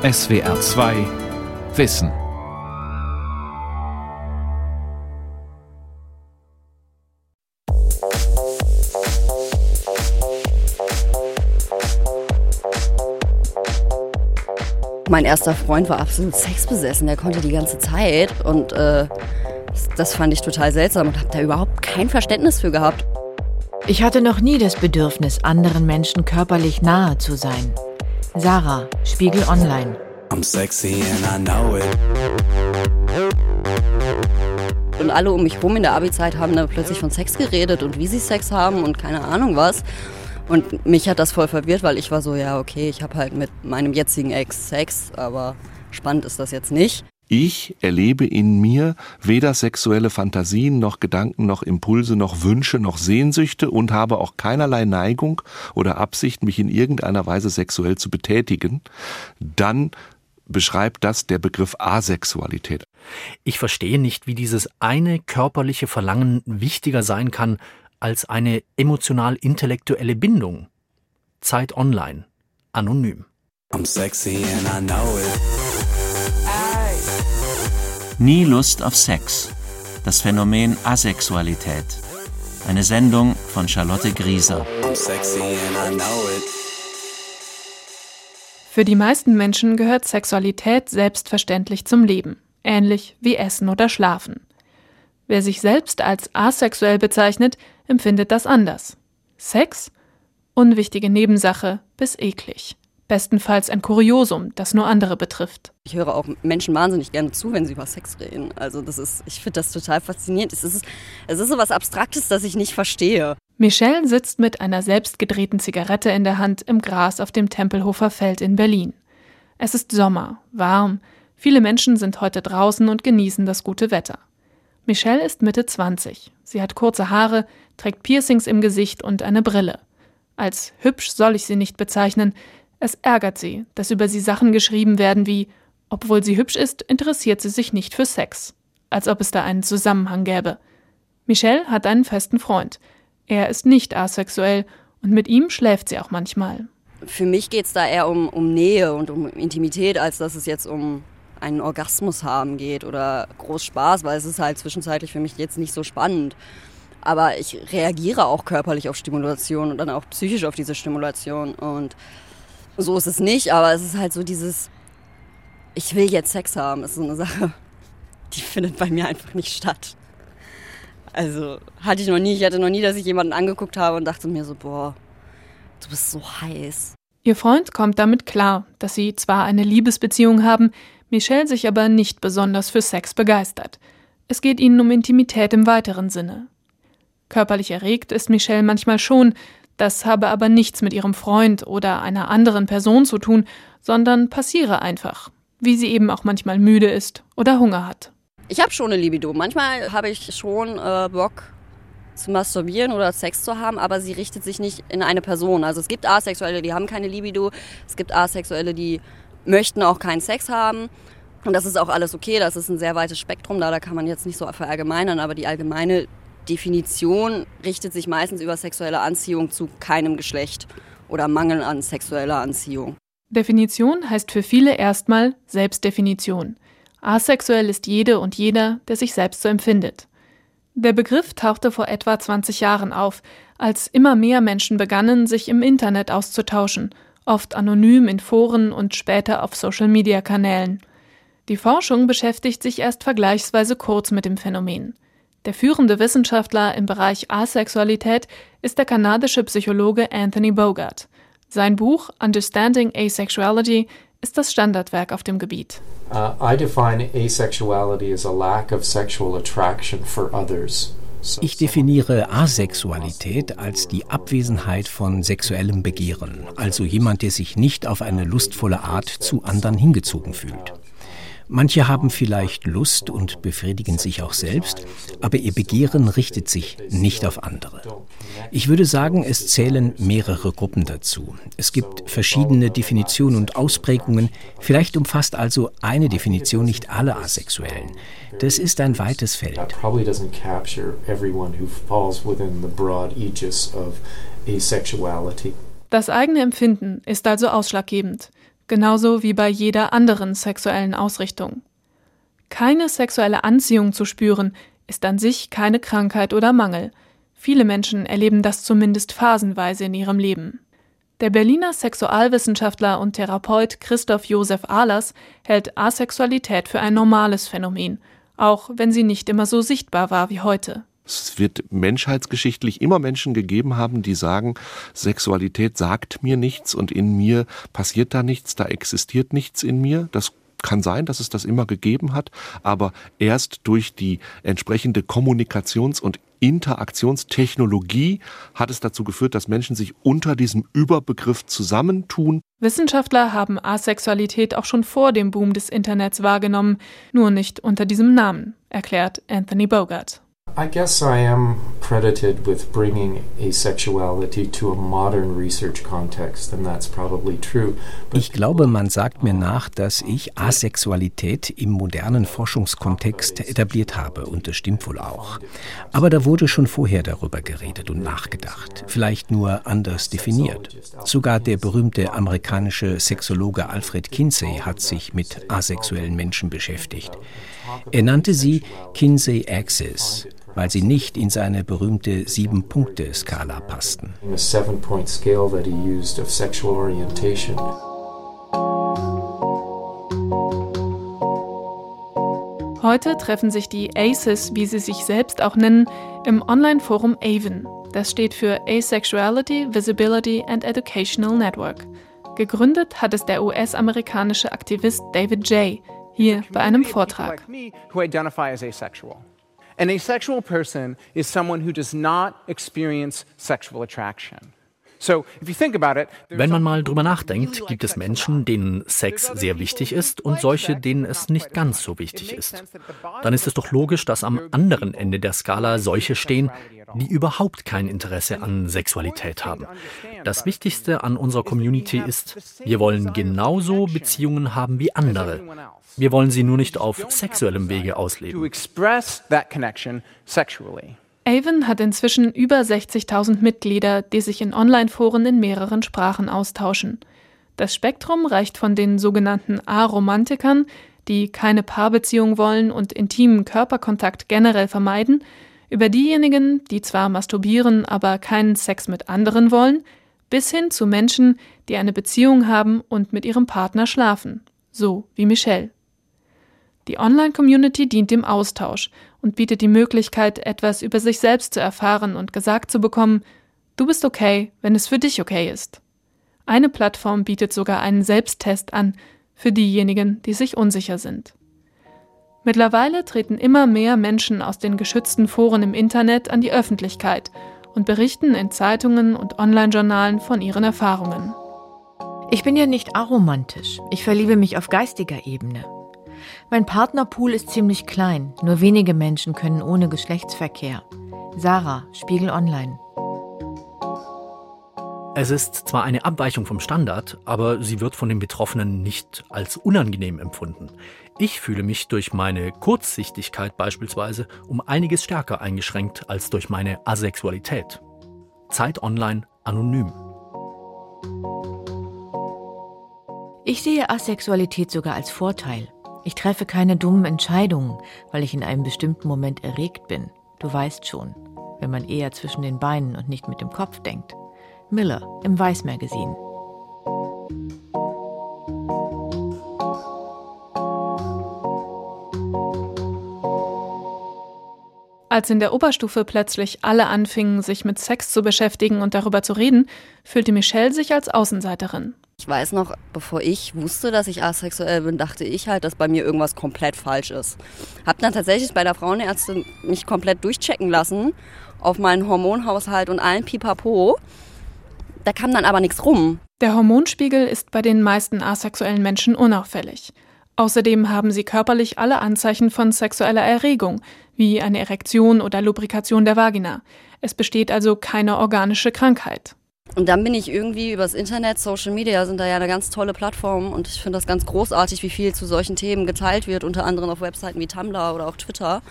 SWR 2 Wissen. Mein erster Freund war absolut sexbesessen. Der konnte die ganze Zeit und äh, das fand ich total seltsam und habe da überhaupt kein Verständnis für gehabt. Ich hatte noch nie das Bedürfnis, anderen Menschen körperlich nahe zu sein. Sarah, Spiegel Online. I'm sexy and I know it. Und alle um mich rum in der Abi-Zeit haben dann plötzlich von Sex geredet und wie sie Sex haben und keine Ahnung was. Und mich hat das voll verwirrt, weil ich war so, ja, okay, ich habe halt mit meinem jetzigen Ex Sex, aber spannend ist das jetzt nicht. Ich erlebe in mir weder sexuelle Fantasien noch Gedanken noch Impulse noch Wünsche noch Sehnsüchte und habe auch keinerlei Neigung oder Absicht, mich in irgendeiner Weise sexuell zu betätigen, dann beschreibt das der Begriff Asexualität. Ich verstehe nicht, wie dieses eine körperliche Verlangen wichtiger sein kann als eine emotional-intellektuelle Bindung. Zeit online. Anonym. I'm sexy and I know it. Nie Lust auf Sex. Das Phänomen Asexualität. Eine Sendung von Charlotte Grieser. Für die meisten Menschen gehört Sexualität selbstverständlich zum Leben, ähnlich wie Essen oder Schlafen. Wer sich selbst als asexuell bezeichnet, empfindet das anders. Sex? Unwichtige Nebensache bis eklig. Bestenfalls ein Kuriosum, das nur andere betrifft. Ich höre auch Menschen wahnsinnig gerne zu, wenn sie über Sex reden. Also das ist, ich finde das total faszinierend. Es ist, es ist so was Abstraktes, das ich nicht verstehe. Michelle sitzt mit einer selbstgedrehten Zigarette in der Hand im Gras auf dem Tempelhofer Feld in Berlin. Es ist Sommer, warm. Viele Menschen sind heute draußen und genießen das gute Wetter. Michelle ist Mitte 20. Sie hat kurze Haare, trägt Piercings im Gesicht und eine Brille. Als hübsch soll ich sie nicht bezeichnen, es ärgert sie, dass über sie Sachen geschrieben werden wie obwohl sie hübsch ist, interessiert sie sich nicht für Sex. Als ob es da einen Zusammenhang gäbe. Michelle hat einen festen Freund. Er ist nicht asexuell und mit ihm schläft sie auch manchmal. Für mich geht es da eher um, um Nähe und um Intimität, als dass es jetzt um einen Orgasmus haben geht oder groß Spaß, weil es ist halt zwischenzeitlich für mich jetzt nicht so spannend. Aber ich reagiere auch körperlich auf Stimulation und dann auch psychisch auf diese Stimulation und so ist es nicht, aber es ist halt so dieses, ich will jetzt Sex haben, ist so eine Sache, die findet bei mir einfach nicht statt. Also hatte ich noch nie, ich hatte noch nie, dass ich jemanden angeguckt habe und dachte mir so, boah, du bist so heiß. Ihr Freund kommt damit klar, dass sie zwar eine Liebesbeziehung haben, Michelle sich aber nicht besonders für Sex begeistert. Es geht ihnen um Intimität im weiteren Sinne. Körperlich erregt ist Michelle manchmal schon, das habe aber nichts mit ihrem Freund oder einer anderen Person zu tun, sondern passiere einfach, wie sie eben auch manchmal müde ist oder Hunger hat. Ich habe schon eine Libido. Manchmal habe ich schon äh, Bock zu masturbieren oder Sex zu haben, aber sie richtet sich nicht in eine Person. Also es gibt Asexuelle, die haben keine Libido. Es gibt Asexuelle, die möchten auch keinen Sex haben. Und das ist auch alles okay. Das ist ein sehr weites Spektrum. Da, da kann man jetzt nicht so verallgemeinern, aber die allgemeine Definition richtet sich meistens über sexuelle Anziehung zu keinem Geschlecht oder Mangel an sexueller Anziehung. Definition heißt für viele erstmal Selbstdefinition. Asexuell ist jede und jeder, der sich selbst so empfindet. Der Begriff tauchte vor etwa 20 Jahren auf, als immer mehr Menschen begannen, sich im Internet auszutauschen, oft anonym in Foren und später auf Social-Media-Kanälen. Die Forschung beschäftigt sich erst vergleichsweise kurz mit dem Phänomen. Der führende Wissenschaftler im Bereich Asexualität ist der kanadische Psychologe Anthony Bogart. Sein Buch Understanding Asexuality ist das Standardwerk auf dem Gebiet. Uh, I define asexuality as a lack of sexual attraction for others. Ich definiere Asexualität als die Abwesenheit von sexuellem Begehren, also jemand, der sich nicht auf eine lustvolle Art zu anderen hingezogen fühlt. Manche haben vielleicht Lust und befriedigen sich auch selbst, aber ihr Begehren richtet sich nicht auf andere. Ich würde sagen, es zählen mehrere Gruppen dazu. Es gibt verschiedene Definitionen und Ausprägungen. Vielleicht umfasst also eine Definition nicht alle Asexuellen. Das ist ein weites Feld. Das eigene Empfinden ist also ausschlaggebend. Genauso wie bei jeder anderen sexuellen Ausrichtung. Keine sexuelle Anziehung zu spüren, ist an sich keine Krankheit oder Mangel. Viele Menschen erleben das zumindest phasenweise in ihrem Leben. Der Berliner Sexualwissenschaftler und Therapeut Christoph Josef Ahlers hält Asexualität für ein normales Phänomen, auch wenn sie nicht immer so sichtbar war wie heute. Es wird menschheitsgeschichtlich immer Menschen gegeben haben, die sagen, Sexualität sagt mir nichts und in mir passiert da nichts, da existiert nichts in mir. Das kann sein, dass es das immer gegeben hat, aber erst durch die entsprechende Kommunikations- und Interaktionstechnologie hat es dazu geführt, dass Menschen sich unter diesem Überbegriff zusammentun. Wissenschaftler haben Asexualität auch schon vor dem Boom des Internets wahrgenommen, nur nicht unter diesem Namen, erklärt Anthony Bogart. I guess I am credited with bringing asexuality to a modern research context, and that's probably true. Ich glaube, man sagt mir nach, dass ich Asexualität im modernen Forschungskontext etabliert habe, und das stimmt wohl auch. Aber da wurde schon vorher darüber geredet und nachgedacht, vielleicht nur anders definiert. Sogar der berühmte amerikanische Sexologe Alfred Kinsey hat sich mit asexuellen Menschen beschäftigt. Er nannte sie Kinsey Axis weil sie nicht in seine berühmte Sieben-Punkte-Skala passten. Heute treffen sich die ACEs, wie sie sich selbst auch nennen, im Online-Forum AVEN. Das steht für Asexuality, Visibility and Educational Network. Gegründet hat es der US-amerikanische Aktivist David J. hier bei einem Vortrag. An asexual person is someone who does not experience sexual attraction. Wenn man mal drüber nachdenkt, gibt es Menschen, denen Sex sehr wichtig ist und solche, denen es nicht ganz so wichtig ist. Dann ist es doch logisch, dass am anderen Ende der Skala solche stehen, die überhaupt kein Interesse an Sexualität haben. Das Wichtigste an unserer Community ist, wir wollen genauso Beziehungen haben wie andere. Wir wollen sie nur nicht auf sexuellem Wege ausleben. Avon hat inzwischen über 60.000 Mitglieder, die sich in Online-Foren in mehreren Sprachen austauschen. Das Spektrum reicht von den sogenannten Aromantikern, die keine Paarbeziehung wollen und intimen Körperkontakt generell vermeiden, über diejenigen, die zwar masturbieren, aber keinen Sex mit anderen wollen, bis hin zu Menschen, die eine Beziehung haben und mit ihrem Partner schlafen, so wie Michelle. Die Online-Community dient dem Austausch und bietet die Möglichkeit, etwas über sich selbst zu erfahren und gesagt zu bekommen, du bist okay, wenn es für dich okay ist. Eine Plattform bietet sogar einen Selbsttest an für diejenigen, die sich unsicher sind. Mittlerweile treten immer mehr Menschen aus den geschützten Foren im Internet an die Öffentlichkeit und berichten in Zeitungen und Online-Journalen von ihren Erfahrungen. Ich bin ja nicht aromantisch. Ich verliebe mich auf geistiger Ebene. Mein Partnerpool ist ziemlich klein. Nur wenige Menschen können ohne Geschlechtsverkehr. Sarah, Spiegel Online. Es ist zwar eine Abweichung vom Standard, aber sie wird von den Betroffenen nicht als unangenehm empfunden. Ich fühle mich durch meine Kurzsichtigkeit beispielsweise um einiges stärker eingeschränkt als durch meine Asexualität. Zeit Online anonym. Ich sehe Asexualität sogar als Vorteil. Ich treffe keine dummen Entscheidungen, weil ich in einem bestimmten Moment erregt bin. Du weißt schon, wenn man eher zwischen den Beinen und nicht mit dem Kopf denkt. Miller im Weiß Magazine. Als in der Oberstufe plötzlich alle anfingen, sich mit Sex zu beschäftigen und darüber zu reden, fühlte Michelle sich als Außenseiterin. Ich weiß noch, bevor ich wusste, dass ich asexuell bin, dachte ich halt, dass bei mir irgendwas komplett falsch ist. Hab dann tatsächlich bei der Frauenärztin mich komplett durchchecken lassen auf meinen Hormonhaushalt und allen Pipapo. Da kam dann aber nichts rum. Der Hormonspiegel ist bei den meisten asexuellen Menschen unauffällig. Außerdem haben sie körperlich alle Anzeichen von sexueller Erregung, wie eine Erektion oder Lubrikation der Vagina. Es besteht also keine organische Krankheit. Und dann bin ich irgendwie übers Internet, Social Media sind da ja eine ganz tolle Plattform und ich finde das ganz großartig, wie viel zu solchen Themen geteilt wird, unter anderem auf Webseiten wie Tumblr oder auch Twitter.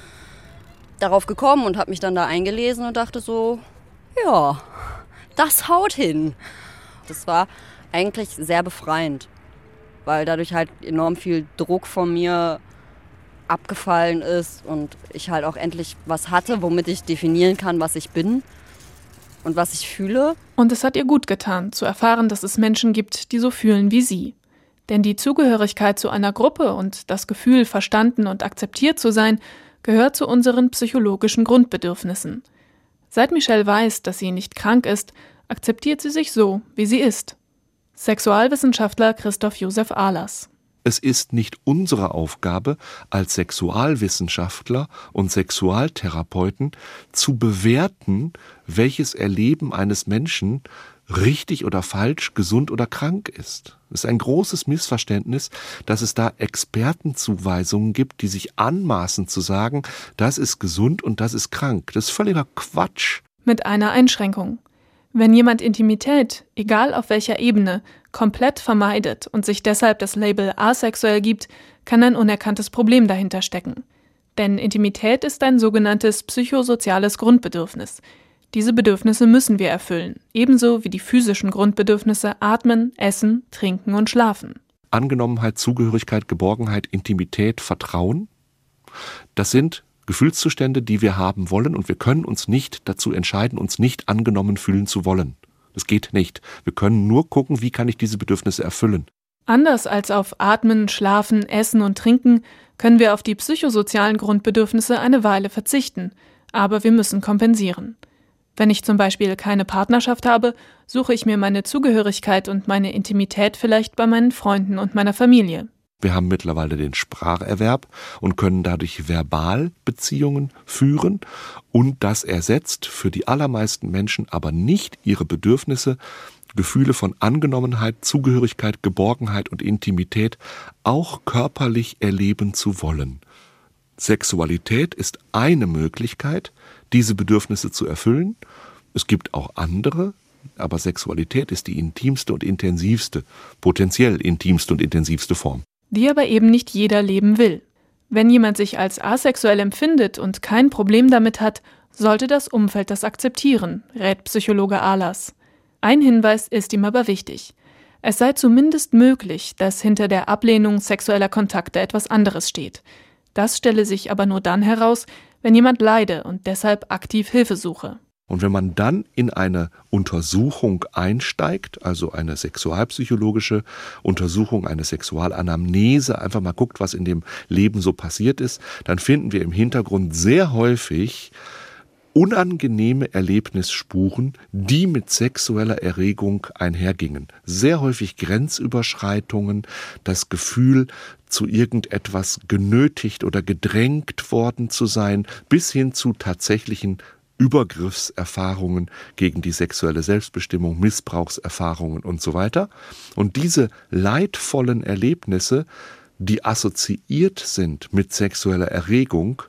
Darauf gekommen und habe mich dann da eingelesen und dachte so, ja, das haut hin. Das war eigentlich sehr befreiend. weil dadurch halt enorm viel Druck von mir abgefallen ist und ich halt auch endlich was hatte, womit ich definieren kann, was ich bin und was ich fühle. Und es hat ihr gut getan, zu erfahren, dass es Menschen gibt, die so fühlen wie sie. Denn die Zugehörigkeit zu einer Gruppe und das Gefühl, verstanden und akzeptiert zu sein, gehört zu unseren psychologischen Grundbedürfnissen. Seit Michelle weiß, dass sie nicht krank ist, akzeptiert sie sich so, wie sie ist. Sexualwissenschaftler Christoph Josef Ahlers. Es ist nicht unsere Aufgabe als Sexualwissenschaftler und Sexualtherapeuten zu bewerten, welches Erleben eines Menschen richtig oder falsch, gesund oder krank ist. Es ist ein großes Missverständnis, dass es da Expertenzuweisungen gibt, die sich anmaßen zu sagen, das ist gesund und das ist krank. Das ist völliger Quatsch. Mit einer Einschränkung. Wenn jemand Intimität, egal auf welcher Ebene, komplett vermeidet und sich deshalb das Label asexuell gibt, kann ein unerkanntes Problem dahinter stecken. Denn Intimität ist ein sogenanntes psychosoziales Grundbedürfnis. Diese Bedürfnisse müssen wir erfüllen, ebenso wie die physischen Grundbedürfnisse Atmen, Essen, Trinken und Schlafen. Angenommenheit, Zugehörigkeit, Geborgenheit, Intimität, Vertrauen. Das sind Gefühlszustände, die wir haben wollen und wir können uns nicht dazu entscheiden, uns nicht angenommen fühlen zu wollen. Das geht nicht. Wir können nur gucken, wie kann ich diese Bedürfnisse erfüllen. Anders als auf Atmen, Schlafen, Essen und Trinken können wir auf die psychosozialen Grundbedürfnisse eine Weile verzichten, aber wir müssen kompensieren. Wenn ich zum Beispiel keine Partnerschaft habe, suche ich mir meine Zugehörigkeit und meine Intimität vielleicht bei meinen Freunden und meiner Familie. Wir haben mittlerweile den Spracherwerb und können dadurch Verbalbeziehungen führen und das ersetzt für die allermeisten Menschen aber nicht ihre Bedürfnisse, Gefühle von Angenommenheit, Zugehörigkeit, Geborgenheit und Intimität auch körperlich erleben zu wollen. Sexualität ist eine Möglichkeit, diese Bedürfnisse zu erfüllen. Es gibt auch andere, aber Sexualität ist die intimste und intensivste, potenziell intimste und intensivste Form. Die aber eben nicht jeder leben will. Wenn jemand sich als asexuell empfindet und kein Problem damit hat, sollte das Umfeld das akzeptieren, rät Psychologe Ahlers. Ein Hinweis ist ihm aber wichtig. Es sei zumindest möglich, dass hinter der Ablehnung sexueller Kontakte etwas anderes steht. Das stelle sich aber nur dann heraus, wenn jemand leide und deshalb aktiv Hilfe suche. Und wenn man dann in eine Untersuchung einsteigt, also eine sexualpsychologische Untersuchung, eine Sexualanamnese, einfach mal guckt, was in dem Leben so passiert ist, dann finden wir im Hintergrund sehr häufig unangenehme Erlebnisspuren, die mit sexueller Erregung einhergingen. Sehr häufig Grenzüberschreitungen, das Gefühl, zu irgendetwas genötigt oder gedrängt worden zu sein, bis hin zu tatsächlichen Übergriffserfahrungen gegen die sexuelle Selbstbestimmung, Missbrauchserfahrungen und so weiter. Und diese leidvollen Erlebnisse, die assoziiert sind mit sexueller Erregung,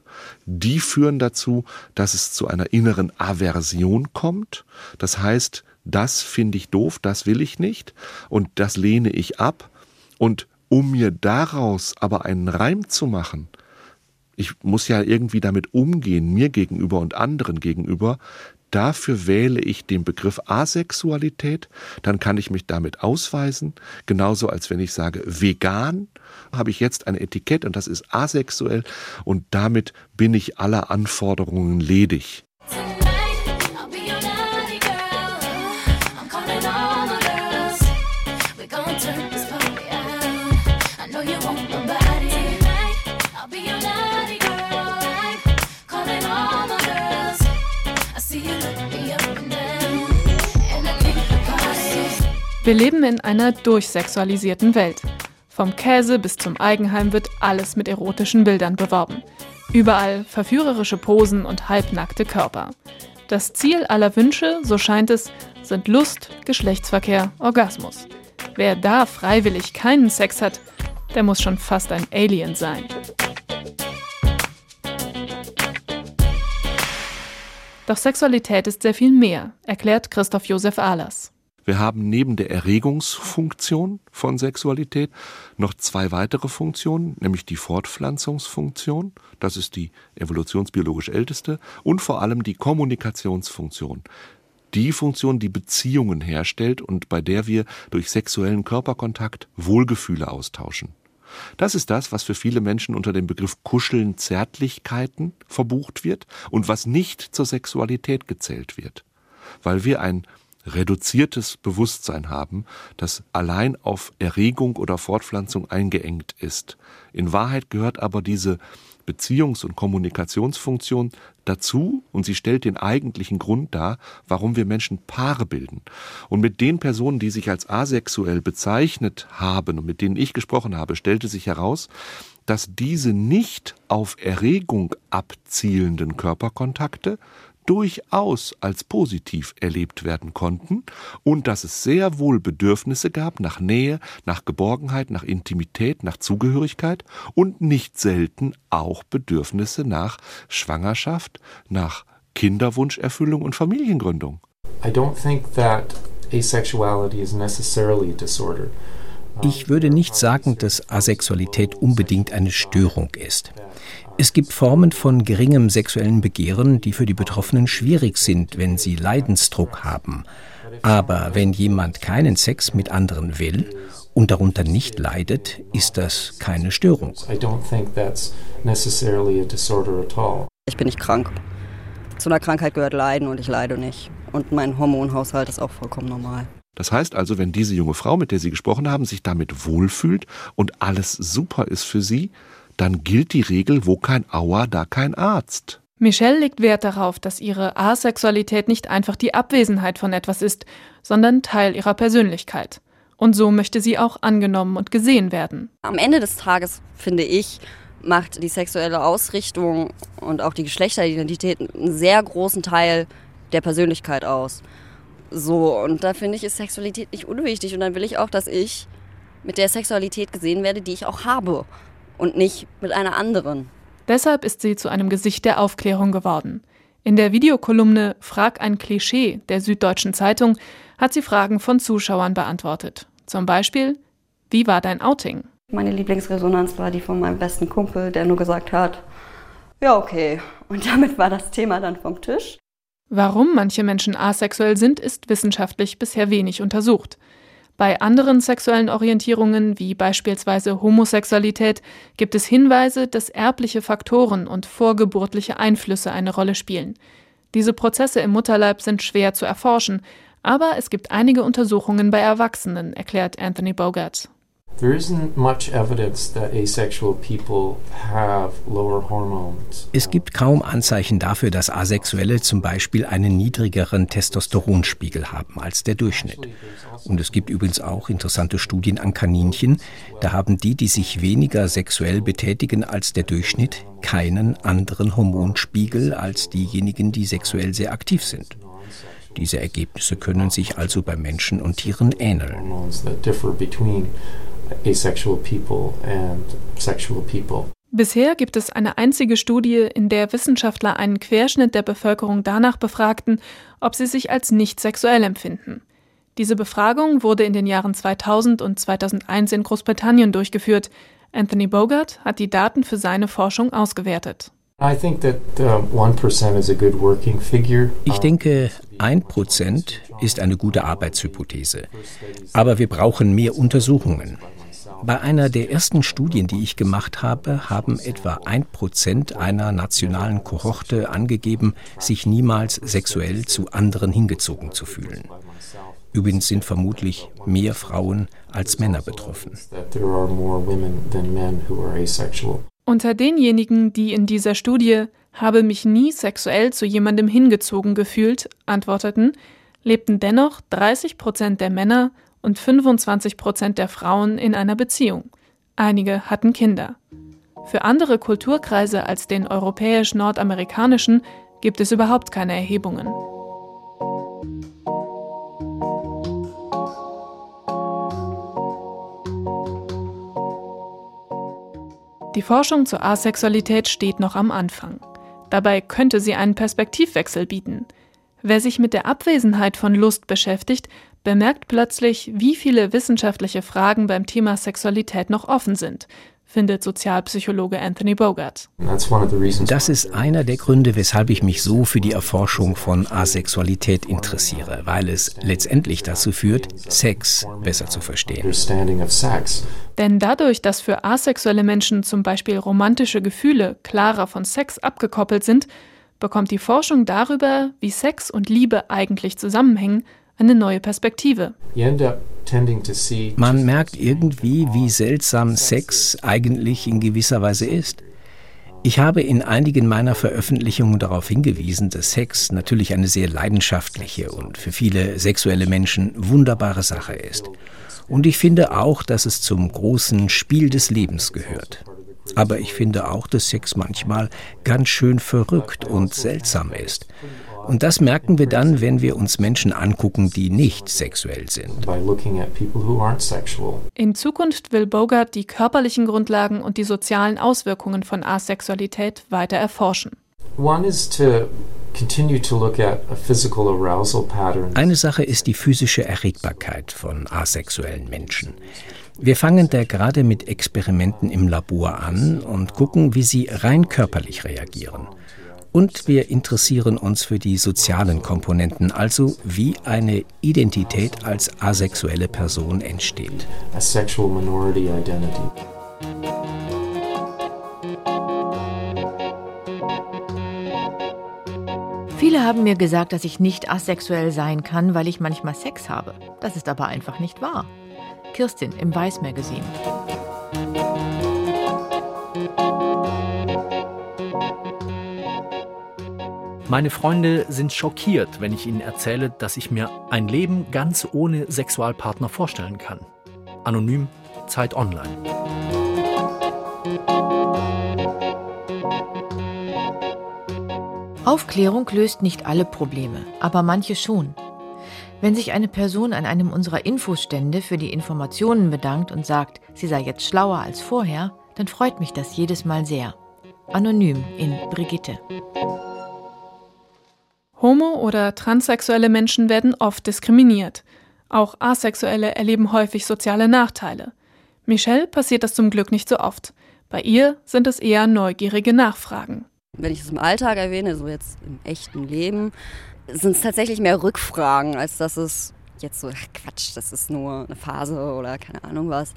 die führen dazu, dass es zu einer inneren Aversion kommt. Das heißt, das finde ich doof, das will ich nicht und das lehne ich ab. Und um mir daraus aber einen Reim zu machen, ich muss ja irgendwie damit umgehen, mir gegenüber und anderen gegenüber. Dafür wähle ich den Begriff Asexualität, dann kann ich mich damit ausweisen, genauso als wenn ich sage vegan, habe ich jetzt ein Etikett und das ist asexuell und damit bin ich aller Anforderungen ledig. Wir leben in einer durchsexualisierten Welt. Vom Käse bis zum Eigenheim wird alles mit erotischen Bildern beworben. Überall verführerische Posen und halbnackte Körper. Das Ziel aller Wünsche, so scheint es, sind Lust, Geschlechtsverkehr, Orgasmus. Wer da freiwillig keinen Sex hat, der muss schon fast ein Alien sein. Doch Sexualität ist sehr viel mehr, erklärt Christoph Josef Ahlers. Wir haben neben der Erregungsfunktion von Sexualität noch zwei weitere Funktionen, nämlich die Fortpflanzungsfunktion, das ist die evolutionsbiologisch älteste, und vor allem die Kommunikationsfunktion. die Funktion, die Beziehungen herstellt und bei der wir durch sexuellen Körperkontakt Wohlgefühle austauschen. Das ist das, was für viele Menschen unter dem Begriff Kuscheln Zärtlichkeiten verbucht wird und was nicht zur Sexualität gezählt wird. Weil wir ein reduziertes Bewusstsein haben, das allein auf Erregung oder Fortpflanzung eingeengt ist. In Wahrheit gehört aber diese Beziehungs- und Kommunikationsfunktion dazu und sie stellt den eigentlichen Grund dar, warum wir Menschen Paare bilden. Und mit den Personen, die sich als asexuell bezeichnet haben und mit denen ich gesprochen habe, stellte sich heraus, dass diese nicht auf Erregung abzielenden Körperkontakte durchaus als positiv erlebt werden konnten und dass es sehr wohl Bedürfnisse gab nach Nähe, nach Geborgenheit, nach Intimität, nach Zugehörigkeit und nicht selten auch Bedürfnisse nach Schwangerschaft, nach Kinderwunscherfüllung und Familiengründung. I don't think that asexuality is necessarily a disorder. Ich würde nicht sagen, dass Asexualität unbedingt eine Störung ist. Es gibt Formen von geringem sexuellen Begehren, die für die Betroffenen schwierig sind, wenn sie Leidensdruck haben. Aber wenn jemand keinen Sex mit anderen will und darunter nicht leidet, ist das keine Störung. Ich bin nicht krank. Zu einer Krankheit gehört Leiden und ich leide nicht. Und mein Hormonhaushalt ist auch vollkommen normal. Das heißt also, wenn diese junge Frau, mit der Sie gesprochen haben, sich damit wohlfühlt und alles super ist für sie, dann gilt die Regel, wo kein Auer, da kein Arzt. Michelle legt Wert darauf, dass ihre Asexualität nicht einfach die Abwesenheit von etwas ist, sondern Teil ihrer Persönlichkeit. Und so möchte sie auch angenommen und gesehen werden. Am Ende des Tages, finde ich, macht die sexuelle Ausrichtung und auch die Geschlechteridentität einen sehr großen Teil der Persönlichkeit aus. So, und da finde ich, ist Sexualität nicht unwichtig. Und dann will ich auch, dass ich mit der Sexualität gesehen werde, die ich auch habe und nicht mit einer anderen. Deshalb ist sie zu einem Gesicht der Aufklärung geworden. In der Videokolumne Frag ein Klischee der Süddeutschen Zeitung hat sie Fragen von Zuschauern beantwortet. Zum Beispiel, wie war dein Outing? Meine Lieblingsresonanz war die von meinem besten Kumpel, der nur gesagt hat, ja, okay. Und damit war das Thema dann vom Tisch. Warum manche Menschen asexuell sind, ist wissenschaftlich bisher wenig untersucht. Bei anderen sexuellen Orientierungen, wie beispielsweise Homosexualität, gibt es Hinweise, dass erbliche Faktoren und vorgeburtliche Einflüsse eine Rolle spielen. Diese Prozesse im Mutterleib sind schwer zu erforschen, aber es gibt einige Untersuchungen bei Erwachsenen, erklärt Anthony Bogart. Es gibt kaum Anzeichen dafür, dass Asexuelle zum Beispiel einen niedrigeren Testosteronspiegel haben als der Durchschnitt. Und es gibt übrigens auch interessante Studien an Kaninchen. Da haben die, die sich weniger sexuell betätigen als der Durchschnitt, keinen anderen Hormonspiegel als diejenigen, die sexuell sehr aktiv sind. Diese Ergebnisse können sich also bei Menschen und Tieren ähneln asexual people and sexual people. Bisher gibt es eine einzige Studie, in der Wissenschaftler einen Querschnitt der Bevölkerung danach befragten, ob sie sich als nicht sexuell empfinden. Diese Befragung wurde in den Jahren 2000 und 2001 in Großbritannien durchgeführt. Anthony Bogart hat die Daten für seine Forschung ausgewertet. Ich denke, ein Prozent ist eine gute Arbeitshypothese. Aber wir brauchen mehr Untersuchungen. Bei einer der ersten Studien, die ich gemacht habe, haben etwa ein Prozent einer nationalen Kohorte angegeben, sich niemals sexuell zu anderen hingezogen zu fühlen. Übrigens sind vermutlich mehr Frauen als Männer betroffen. Unter denjenigen, die in dieser Studie habe mich nie sexuell zu jemandem hingezogen gefühlt, antworteten, lebten dennoch 30 Prozent der Männer und 25 Prozent der Frauen in einer Beziehung. Einige hatten Kinder. Für andere Kulturkreise als den europäisch-nordamerikanischen gibt es überhaupt keine Erhebungen. Die Forschung zur Asexualität steht noch am Anfang. Dabei könnte sie einen Perspektivwechsel bieten. Wer sich mit der Abwesenheit von Lust beschäftigt, bemerkt plötzlich, wie viele wissenschaftliche Fragen beim Thema Sexualität noch offen sind. findet Sozialpsychologe Anthony Bogart. Das ist einer der Gründe, weshalb ich mich so für die Erforschung von Asexualität interessiere, weil es letztendlich dazu führt, Sex besser zu verstehen. Denn dadurch, dass für asexuelle Menschen zum Beispiel romantische Gefühle klarer von Sex abgekoppelt sind, bekommt die Forschung darüber, wie Sex und Liebe eigentlich zusammenhängen, eine neue Perspektive. Man merkt irgendwie, wie seltsam Sex eigentlich in gewisser Weise ist. Ich habe in einigen meiner Veröffentlichungen darauf hingewiesen, dass Sex natürlich eine sehr leidenschaftliche und für viele sexuelle Menschen wunderbare Sache ist. Und ich finde auch, dass es zum großen Spiel des Lebens gehört. Aber ich finde auch, dass Sex manchmal ganz schön verrückt und seltsam ist. Und das merken wir dann, wenn wir uns Menschen angucken, die nicht sexuell sind. In Zukunft will Bogart die körperlichen Grundlagen und die sozialen Auswirkungen von Asexualität weiter erforschen. Eine Sache ist die physische Erregbarkeit von asexuellen Menschen. Wir fangen da gerade mit Experimenten im Labor an und gucken, wie sie rein körperlich reagieren. Und wir interessieren uns für die sozialen Komponenten, also wie eine Identität als asexuelle Person entsteht. Viele haben mir gesagt, dass ich nicht asexuell sein kann, weil ich manchmal Sex habe. Das ist aber einfach nicht wahr. Kirstin im Weiß Meine Freunde sind schockiert, wenn ich ihnen erzähle, dass ich mir ein Leben ganz ohne Sexualpartner vorstellen kann. Anonym, Zeit Online. Aufklärung löst nicht alle Probleme, aber manche schon. Wenn sich eine Person an einem unserer Infostände für die Informationen bedankt und sagt, sie sei jetzt schlauer als vorher, dann freut mich das jedes Mal sehr. Anonym in Brigitte. Homo- oder transsexuelle Menschen werden oft diskriminiert. Auch Asexuelle erleben häufig soziale Nachteile. Michelle passiert das zum Glück nicht so oft. Bei ihr sind es eher neugierige Nachfragen. Wenn ich es im Alltag erwähne, so jetzt im echten Leben, sind es tatsächlich mehr Rückfragen, als dass es jetzt so, ach Quatsch, das ist nur eine Phase oder keine Ahnung was.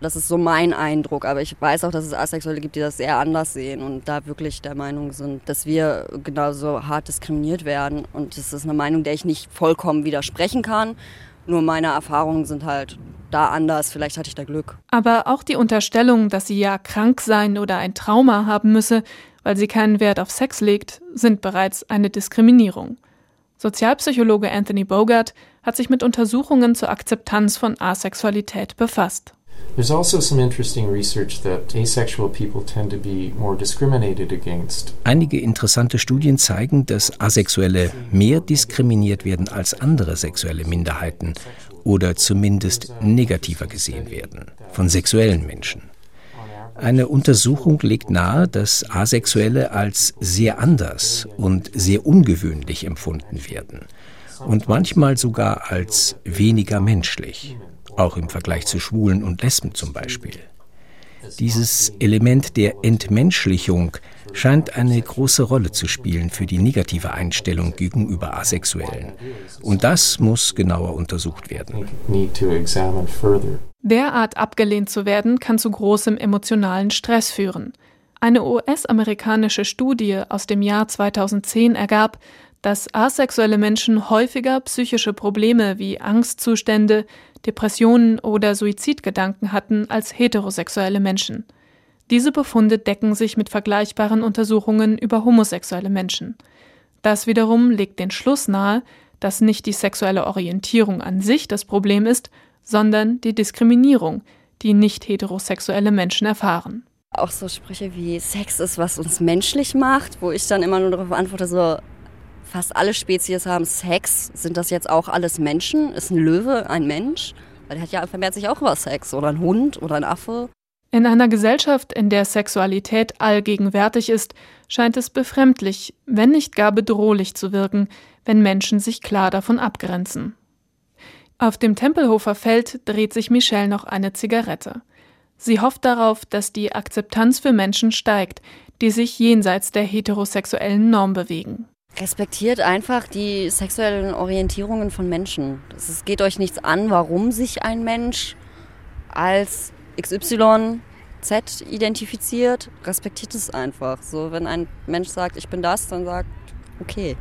Das ist so mein Eindruck, aber ich weiß auch, dass es Asexuelle gibt, die das sehr anders sehen und da wirklich der Meinung sind, dass wir genauso hart diskriminiert werden. Und das ist eine Meinung, der ich nicht vollkommen widersprechen kann. Nur meine Erfahrungen sind halt da anders. Vielleicht hatte ich da Glück. Aber auch die Unterstellung, dass sie ja krank sein oder ein Trauma haben müsse, weil sie keinen Wert auf Sex legt, sind bereits eine Diskriminierung. Sozialpsychologe Anthony Bogart hat sich mit Untersuchungen zur Akzeptanz von Asexualität befasst. There's also some interesting research that asexual people tend to be more discriminated against. Einige interessante Studien zeigen, dass Asexuelle mehr diskriminiert werden als andere sexuelle Minderheiten oder zumindest negativer gesehen werden von sexuellen Menschen. Eine Untersuchung legt nahe, dass Asexuelle als sehr anders und sehr ungewöhnlich empfunden werden und manchmal sogar als weniger menschlich auch im Vergleich zu Schwulen und Lesben zum Beispiel. Dieses Element der Entmenschlichung scheint eine große Rolle zu spielen für die negative Einstellung gegenüber Asexuellen. Und das muss genauer untersucht werden. Derart abgelehnt zu werden, kann zu großem emotionalen Stress führen. Eine US-amerikanische Studie aus dem Jahr 2010 ergab, dass asexuelle Menschen häufiger psychische Probleme wie Angstzustände, Depressionen oder Suizidgedanken hatten als heterosexuelle Menschen. Diese Befunde decken sich mit vergleichbaren Untersuchungen über homosexuelle Menschen. Das wiederum legt den Schluss nahe, dass nicht die sexuelle Orientierung an sich das Problem ist, sondern die Diskriminierung, die nicht heterosexuelle Menschen erfahren. Auch so Sprüche wie Sex ist, was uns menschlich macht, wo ich dann immer nur darauf antworte, so fast alle Spezies haben Sex. Sind das jetzt auch alles Menschen? Ist ein Löwe ein Mensch? Weil der hat ja vermehrt sich auch über Sex. Oder ein Hund oder ein Affe. In einer Gesellschaft, in der Sexualität allgegenwärtig ist, scheint es befremdlich, wenn nicht gar bedrohlich zu wirken, wenn Menschen sich klar davon abgrenzen. Auf dem Tempelhofer Feld dreht sich Michelle noch eine Zigarette. Sie hofft darauf, dass die Akzeptanz für Menschen steigt, die sich jenseits der heterosexuellen Norm bewegen. Respektiert einfach die sexuellen Orientierungen von Menschen. Es geht euch nichts an, warum sich ein Mensch als XY Z identifiziert. Respektiert es einfach. So, wenn ein Mensch sagt, ich bin das, dann sagt, okay.